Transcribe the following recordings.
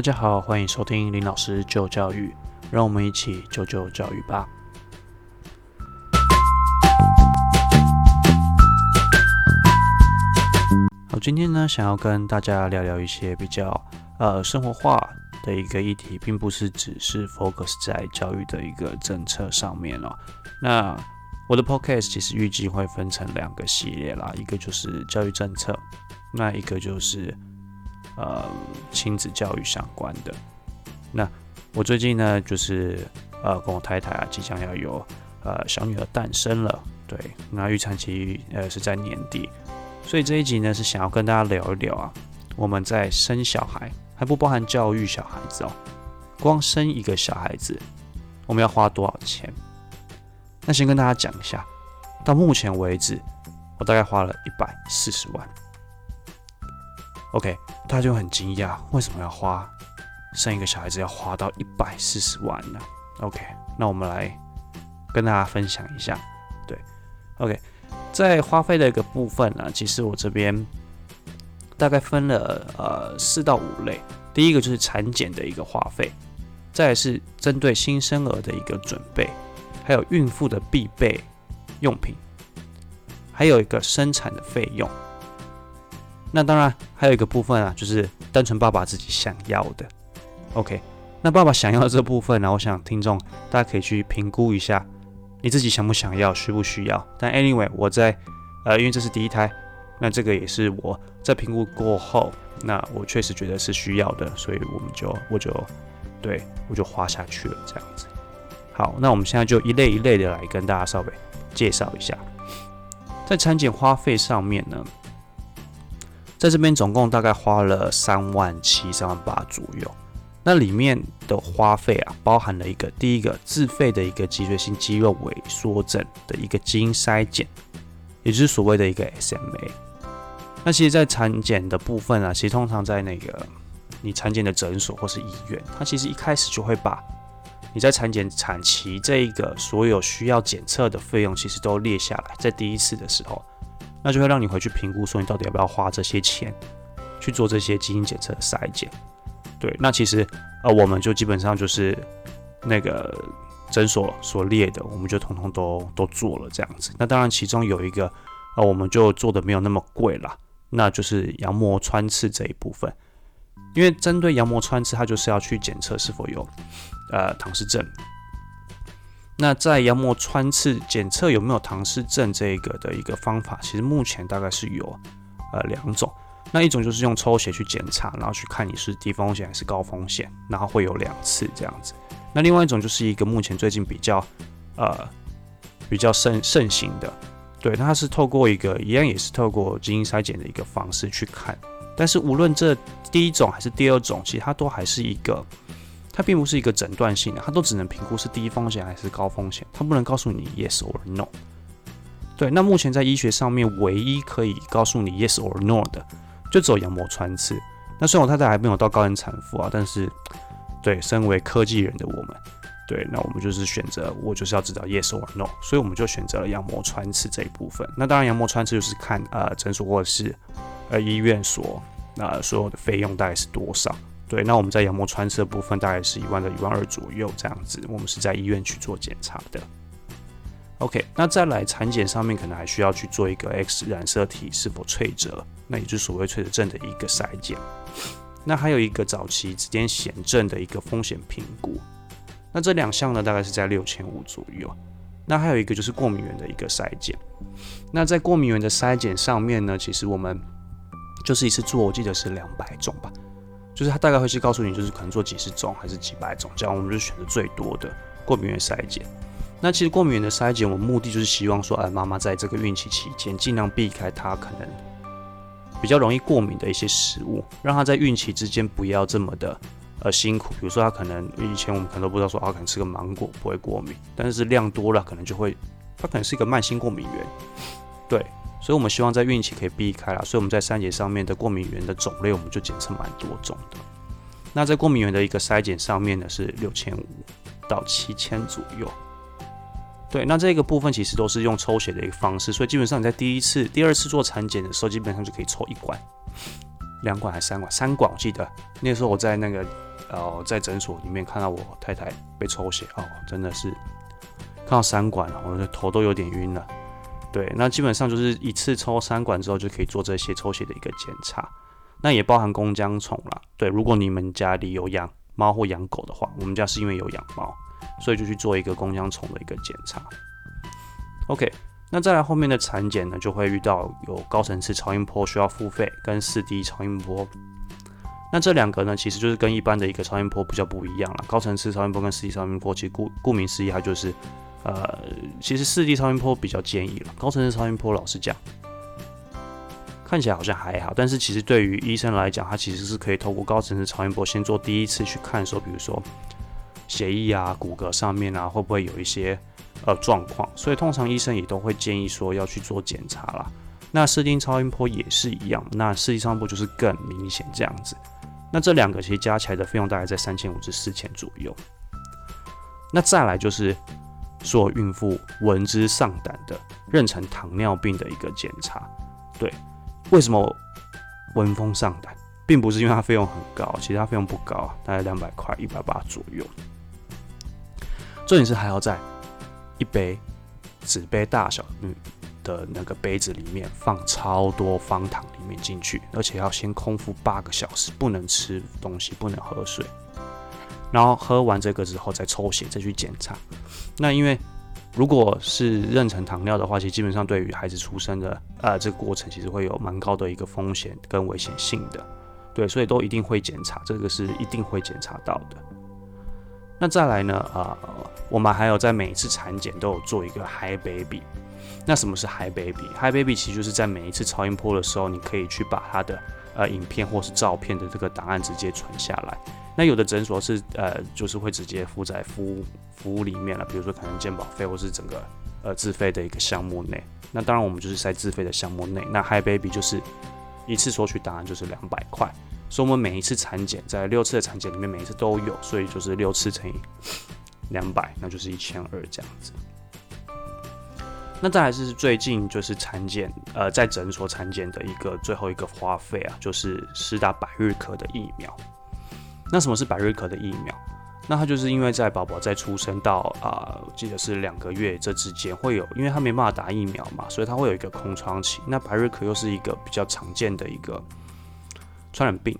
大家好，欢迎收听林老师救教育，让我们一起救救教育吧。好，今天呢，想要跟大家聊聊一些比较呃生活化的一个议题，并不是只是 focus 在教育的一个政策上面哦。那我的 podcast 其实预计会分成两个系列啦，一个就是教育政策，那一个就是呃亲子教育相关的。那我最近呢，就是呃跟我太太啊，即将要有呃小女儿诞生了，对，那预产期呃是在年底，所以这一集呢是想要跟大家聊一聊啊，我们在生小孩还不包含教育小孩子哦，光生一个小孩子，我们要花多少钱？那先跟大家讲一下，到目前为止，我大概花了一百四十万。OK，大家就很惊讶，为什么要花生一个小孩子要花到一百四十万呢？OK，那我们来跟大家分享一下。对，OK，在花费的一个部分呢，其实我这边大概分了呃四到五类。第一个就是产检的一个花费，再是针对新生儿的一个准备。还有孕妇的必备用品，还有一个生产的费用。那当然还有一个部分啊，就是单纯爸爸自己想要的。OK，那爸爸想要的这部分呢，我想听众大家可以去评估一下，你自己想不想要，需不需要。但 anyway，我在呃，因为这是第一胎，那这个也是我在评估过后，那我确实觉得是需要的，所以我们就我就对我就花下去了，这样子。好，那我们现在就一类一类的来跟大家稍微介绍一下，在产检花费上面呢，在这边总共大概花了三万七、三万八左右。那里面的花费啊，包含了一个第一个自费的一个脊椎性肌肉萎缩症的一个基因筛检，也就是所谓的一个 SMA。那其实，在产检的部分啊，其实通常在那个你产检的诊所或是医院，它其实一开始就会把你在产检产期这一个所有需要检测的费用，其实都列下来，在第一次的时候，那就会让你回去评估，说你到底要不要花这些钱去做这些基因检测筛检。对，那其实呃，我们就基本上就是那个诊所所列的，我们就通通都都做了这样子。那当然，其中有一个呃，我们就做的没有那么贵啦，那就是羊膜穿刺这一部分。因为针对羊膜穿刺，它就是要去检测是否有呃唐氏症。那在羊膜穿刺检测有没有唐氏症这个的一个方法，其实目前大概是有呃两种。那一种就是用抽血去检查，然后去看你是低风险还是高风险，然后会有两次这样子。那另外一种就是一个目前最近比较呃比较盛盛行的，对，它是透过一个一样也是透过基因筛检的一个方式去看。但是无论这第一种还是第二种，其实它都还是一个，它并不是一个诊断性的，它都只能评估是低风险还是高风险，它不能告诉你 yes or no。对，那目前在医学上面唯一可以告诉你 yes or no 的，就只有羊膜穿刺。那虽然我太太还没有到高龄产妇啊，但是对身为科技人的我们，对，那我们就是选择我就是要知道 yes or no，所以我们就选择了羊膜穿刺这一部分。那当然，羊膜穿刺就是看呃诊所或者是。呃，医院所那所有的费用大概是多少？对，那我们在羊膜穿刺的部分大概是一万到一万二左右这样子。我们是在医院去做检查的。OK，那再来产检上面可能还需要去做一个 X 染色体是否脆折，那也就是所谓脆折症的一个筛检。那还有一个早期之间显症的一个风险评估。那这两项呢，大概是在六千五左右。那还有一个就是过敏源的一个筛检。那在过敏源的筛检上面呢，其实我们就是一次做，我记得是两百种吧，就是他大概会去告诉你，就是可能做几十种还是几百种，这样我们就选择最多的过敏原筛检。那其实过敏原的筛检，我们目的就是希望说，哎，妈妈在这个孕期期间尽量避开她可能比较容易过敏的一些食物，让她在孕期之间不要这么的呃辛苦。比如说她可能以前我们可能都不知道说，啊，可能吃个芒果不会过敏，但是量多了可能就会，它可能是一个慢性过敏源，对。所以，我们希望在孕期可以避开啦。所以我们在筛检上面的过敏源的种类，我们就检测蛮多种的。那在过敏源的一个筛检上面呢，是六千五到七千左右。对，那这个部分其实都是用抽血的一个方式，所以基本上你在第一次、第二次做产检的时候，基本上就可以抽一管、两管还是三管？三管，我记得那时候我在那个呃，在诊所里面看到我太太被抽血哦，真的是看到三管了，我的头都有点晕了。对，那基本上就是一次抽三管之后就可以做这些抽血的一个检查，那也包含弓浆虫啦。对，如果你们家里有养猫或养狗的话，我们家是因为有养猫，所以就去做一个弓浆虫的一个检查。OK，那再来后面的产检呢，就会遇到有高层次超音波需要付费，跟四 D 超音波。那这两个呢，其实就是跟一般的一个超音波比较不一样了。高层次超音波跟四 D 超音波，其实顾顾名思义，它就是。呃，其实四 D 超音波比较建议了，高层次超音波老实讲，看起来好像还好，但是其实对于医生来讲，他其实是可以透过高层次超音波先做第一次去看，说比如说血液啊、骨骼上面啊会不会有一些呃状况，所以通常医生也都会建议说要去做检查啦。那四 D 超音波也是一样，那四 D 超音波就是更明显这样子。那这两个其实加起来的费用大概在三千五至四千左右。那再来就是。做孕妇闻之丧胆的妊娠糖尿病的一个检查，对，为什么闻风丧胆，并不是因为它费用很高，其实它费用不高，大概两百块，一百八左右。重点是还要在一杯纸杯大小的那个杯子里面放超多方糖里面进去，而且要先空腹八个小时，不能吃东西，不能喝水。然后喝完这个之后再抽血再去检查，那因为如果是妊娠糖尿的话，其实基本上对于孩子出生的呃这个过程，其实会有蛮高的一个风险跟危险性的，对，所以都一定会检查，这个是一定会检查到的。那再来呢，啊，我们还有在每一次产检都有做一个 Hi Baby，那什么是 Hi Baby？Hi Baby 其实就是在每一次超音波的时候，你可以去把它的呃影片或是照片的这个档案直接存下来。那有的诊所是呃，就是会直接附在服务服务里面了，比如说可能健保费或是整个呃自费的一个项目内。那当然我们就是在自费的项目内。那 Hi Baby 就是一次索取档案就是两百块，所以我们每一次产检在六次的产检里面每一次都有，所以就是六次乘以两百，那就是一千二这样子。那再来是最近就是产检呃在诊所产检的一个最后一个花费啊，就是施打百日咳的疫苗。那什么是百日咳的疫苗？那它就是因为在宝宝在出生到啊，记得是两个月这之间会有，因为他没办法打疫苗嘛，所以他会有一个空窗期。那百日咳又是一个比较常见的一个传染病，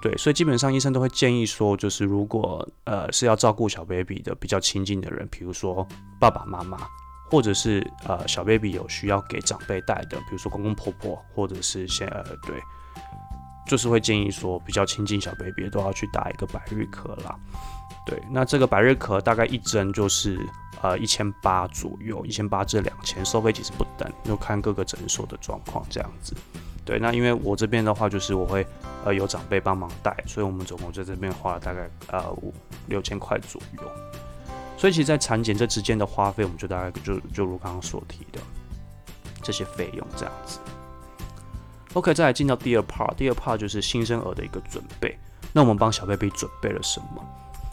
对，所以基本上医生都会建议说，就是如果呃是要照顾小 baby 的比较亲近的人，比如说爸爸妈妈，或者是呃小 baby 有需要给长辈带的，比如说公公婆婆，或者是先呃对。就是会建议说，比较亲近小 baby 都要去打一个百日咳啦。对，那这个百日咳大概一针就是呃一千八左右，一千八至两千，收费其实不等，就看各个诊所的状况这样子。对，那因为我这边的话，就是我会呃有长辈帮忙带，所以我们总共在这边花了大概呃五六千块左右。所以其实，在产检这之间的花费，我们就大概就就如刚刚所提的这些费用这样子。OK，再来进到第二 part，第二 part 就是新生儿的一个准备。那我们帮小 baby 准备了什么？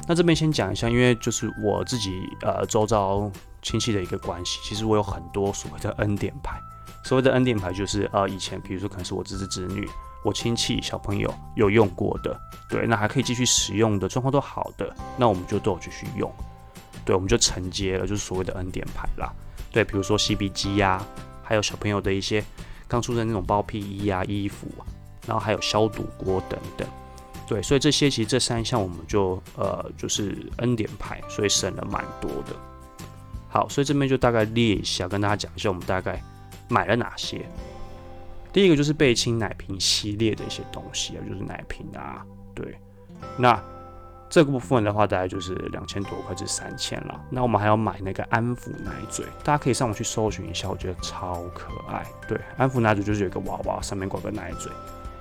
那这边先讲一下，因为就是我自己呃周遭亲戚的一个关系，其实我有很多所谓的恩典牌。所谓的恩典牌就是呃以前比如说可能是我侄子侄女、我亲戚小朋友有用过的，对，那还可以继续使用的状况都好的，那我们就都有继续用。对，我们就承接了，就是所谓的恩典牌啦。对，比如说 CB 机呀，还有小朋友的一些。刚出生那种包屁衣啊、衣服啊，然后还有消毒锅等等，对，所以这些其实这三项我们就呃就是恩典牌，所以省了蛮多的。好，所以这边就大概列一下，跟大家讲一下我们大概买了哪些。第一个就是贝亲奶瓶系列的一些东西啊，就是奶瓶啊，对，那。这个部分的话，大概就是两千多块至三千了。那我们还要买那个安抚奶嘴，大家可以上网去搜寻一下，我觉得超可爱。对，安抚奶嘴就是有一个娃娃，上面挂个奶嘴。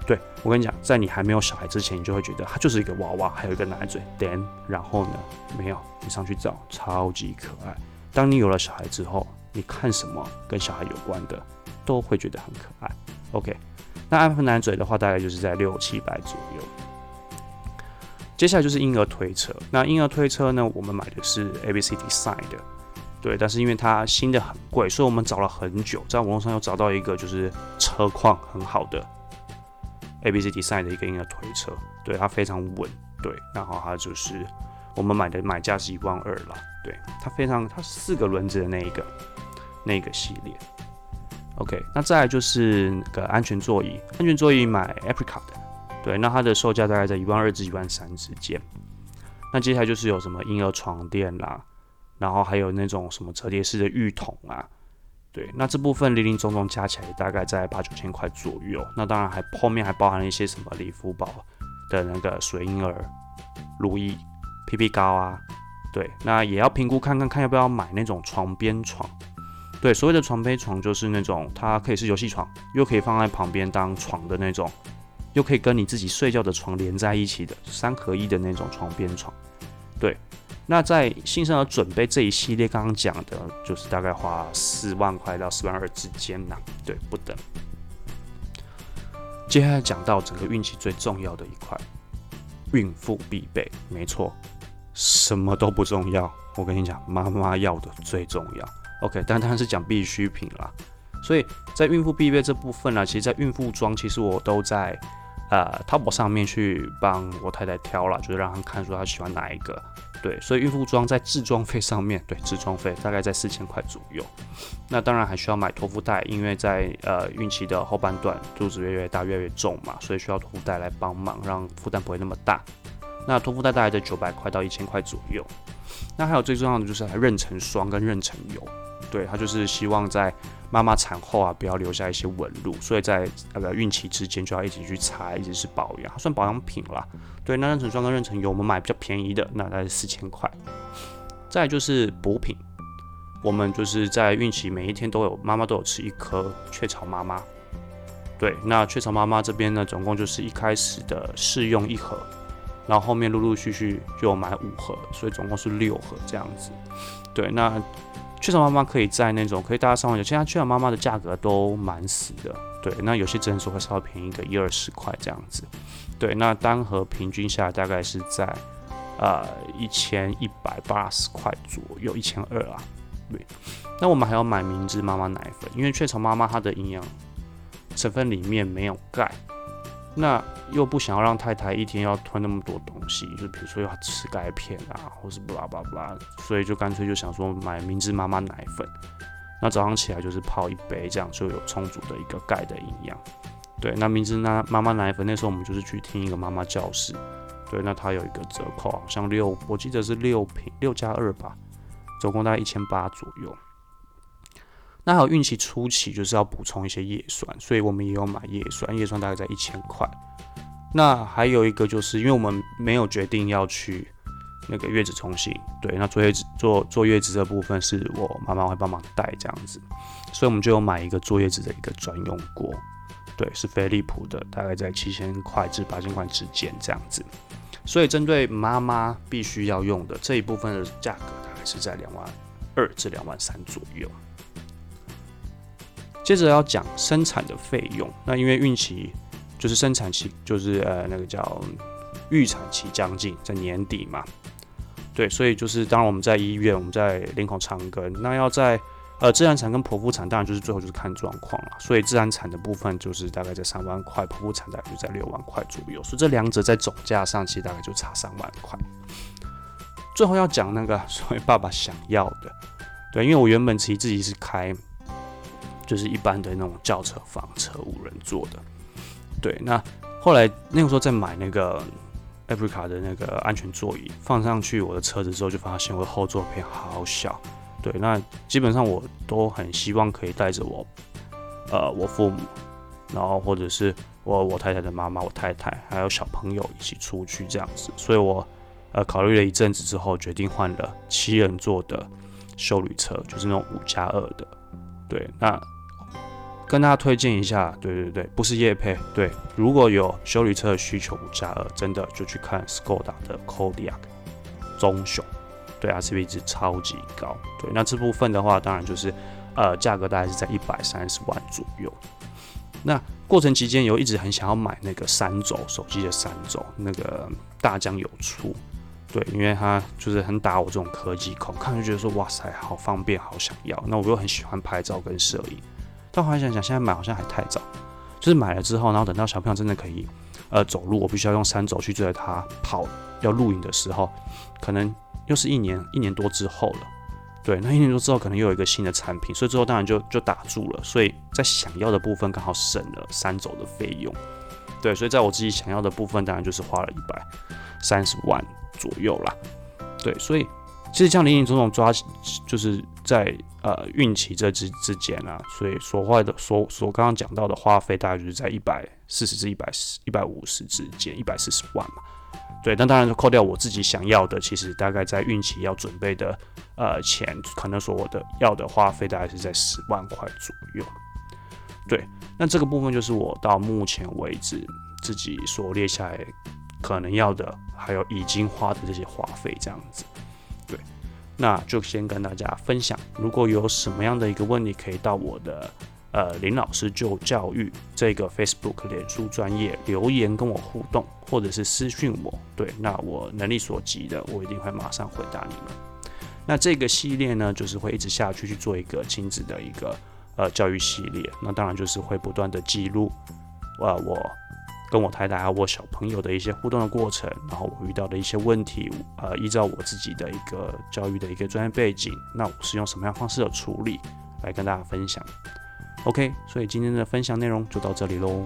对我跟你讲，在你还没有小孩之前，你就会觉得它就是一个娃娃，还有一个奶嘴。Then，然后呢，没有，你上去找，超级可爱。当你有了小孩之后，你看什么跟小孩有关的，都会觉得很可爱。OK，那安抚奶嘴的话，大概就是在六七百左右。接下来就是婴儿推车。那婴儿推车呢？我们买的是 A B C Design 的，对。但是因为它新的很贵，所以我们找了很久，在网络上又找到一个就是车况很好的 A B C Design 的一个婴儿推车，对它非常稳，对，然后它就是我们买的买价是一万二了，对，它非常它四个轮子的那一个那个系列。OK，那再来就是那个安全座椅，安全座椅买 Africa 的，对，那它的售价大概在一万二至一万三之间。那接下来就是有什么婴儿床垫啦，然后还有那种什么折叠式的浴桶啊，对，那这部分零零总总加起来大概在八九千块左右。那当然还后面还包含了一些什么礼福宝的那个水婴儿、乳液、PP 膏啊，对，那也要评估看看看要不要买那种床边床。对，所谓的床边床就是那种它可以是游戏床，又可以放在旁边当床的那种，又可以跟你自己睡觉的床连在一起的三合一的那种床边床。对，那在新生儿准备这一系列，刚刚讲的就是大概花四万块到四万二之间呐，对，不等。接下来讲到整个孕期最重要的一块，孕妇必备，没错，什么都不重要，我跟你讲，妈妈要的最重要。OK，但当然是讲必需品啦，所以在孕妇必备这部分呢，其实，在孕妇装，其实我都在呃淘宝上面去帮我太太挑了，就是让她看说她喜欢哪一个。对，所以孕妇装在制装费上面，对，制装费大概在四千块左右。那当然还需要买托腹带，因为在呃孕期的后半段，肚子越来越大，越来越重嘛，所以需要托腹带来帮忙，让负担不会那么大。那托腹带大概在九百块到一千块左右。那还有最重要的就是妊娠霜跟妊娠油。对他就是希望在妈妈产后啊，不要留下一些纹路，所以在那个孕期之间就要一起去擦，一直是保养，算保养品啦。对，那妊娠霜跟妊娠油我们买比较便宜的，那大概是四千块。再就是补品，我们就是在孕期每一天都有妈妈都有吃一颗雀巢妈妈。对，那雀巢妈妈这边呢，总共就是一开始的试用一盒，然后后面陆陆续续就买五盒，所以总共是六盒这样子。对，那。雀巢妈妈可以在那种可以大家上网有，现在雀巢妈妈的价格都蛮死的，对，那有些诊所会稍微便宜个一二十块这样子，对，那单盒平均下来大概是在呃一千一百八十块左右，一千二啊，对，那我们还要买明治妈妈奶粉，因为雀巢妈妈它的营养成分里面没有钙。那又不想要让太太一天要吞那么多东西，就比如说要吃钙片啊，或是布拉布拉布拉，所以就干脆就想说买明治妈妈奶粉。那早上起来就是泡一杯，这样就有充足的一个钙的营养。对，那明治那妈妈奶粉那时候我们就是去听一个妈妈教室，对，那它有一个折扣，好像六，我记得是六瓶六加二吧，总共大概一千八左右。那还有孕期初期就是要补充一些叶酸，所以我们也有买叶酸，叶酸大概在一千块。那还有一个就是因为我们没有决定要去那个月子中心，对，那坐月子坐坐月子这部分是我妈妈会帮忙带这样子，所以我们就有买一个坐月子的一个专用锅，对，是飞利浦的，大概在七千块至八千块之间这样子。所以针对妈妈必须要用的这一部分的价格大概是在两万二至两万三左右。接着要讲生产的费用，那因为孕期就是生产期，就是呃那个叫预产期将近在年底嘛，对，所以就是当然我们在医院，我们在林口长庚，那要在呃自然产跟剖腹产，当然就是最后就是看状况了，所以自然产的部分就是大概在三万块，剖腹产大概就在六万块左右，所以这两者在总价上其实大概就差三万块。最后要讲那个所谓爸爸想要的，对，因为我原本其实自己是开。就是一般的那种轿车房车五人座的，对。那后来那个时候在买那个 Africa 的那个安全座椅放上去我的车子之后，就发现我的后座片好小。对，那基本上我都很希望可以带着我，呃，我父母，然后或者是我我太太的妈妈、我太太还有小朋友一起出去这样子。所以我呃考虑了一阵子之后，决定换了七人座的修旅车，就是那种五加二的。对，那。跟大家推荐一下，对对对，不是叶配，对，如果有修理车的需求，五加二，真的就去看 Skoda 的 Kodiaq 中雄，对啊，CP 值超级高，对，那这部分的话，当然就是呃，价格大概是在一百三十万左右。那过程期间有一直很想要买那个三轴手机的三轴，那个大疆有出，对，因为它就是很打我这种科技控，看就觉得说哇塞，好方便，好想要。那我又很喜欢拍照跟摄影。但后来想想，现在买好像还太早。就是买了之后，然后等到小朋友真的可以呃走路，我必须要用三轴去追着他跑，要录影的时候，可能又是一年一年多之后了。对，那一年多之后可能又有一个新的产品，所以最后当然就就打住了。所以在想要的部分刚好省了三轴的费用。对，所以在我自己想要的部分，当然就是花了一百三十万左右啦。对，所以其实这样林林总总抓，就是在呃孕期这之之间啊，所以所花的所所刚刚讲到的花费，大概就是在一百四十至一百十一百五十之间，一百四十万嘛。对，那当然扣掉我自己想要的，其实大概在孕期要准备的呃钱，可能说我的要的花费大概是在十万块左右。对，那这个部分就是我到目前为止自己所列下来可能要的，还有已经花的这些花费这样子。那就先跟大家分享，如果有什么样的一个问题，可以到我的。呃，林老师就教育这个 Facebook 脸书专业留言跟我互动，或者是私讯我，对，那我能力所及的，我一定会马上回答你们。那这个系列呢，就是会一直下去去做一个亲子的一个呃教育系列，那当然就是会不断的记录，呃，我跟我太太还有我小朋友的一些互动的过程，然后我遇到的一些问题，呃，依照我自己的一个教育的一个专业背景，那我是用什么样方式的处理来跟大家分享。OK，所以今天的分享内容就到这里喽。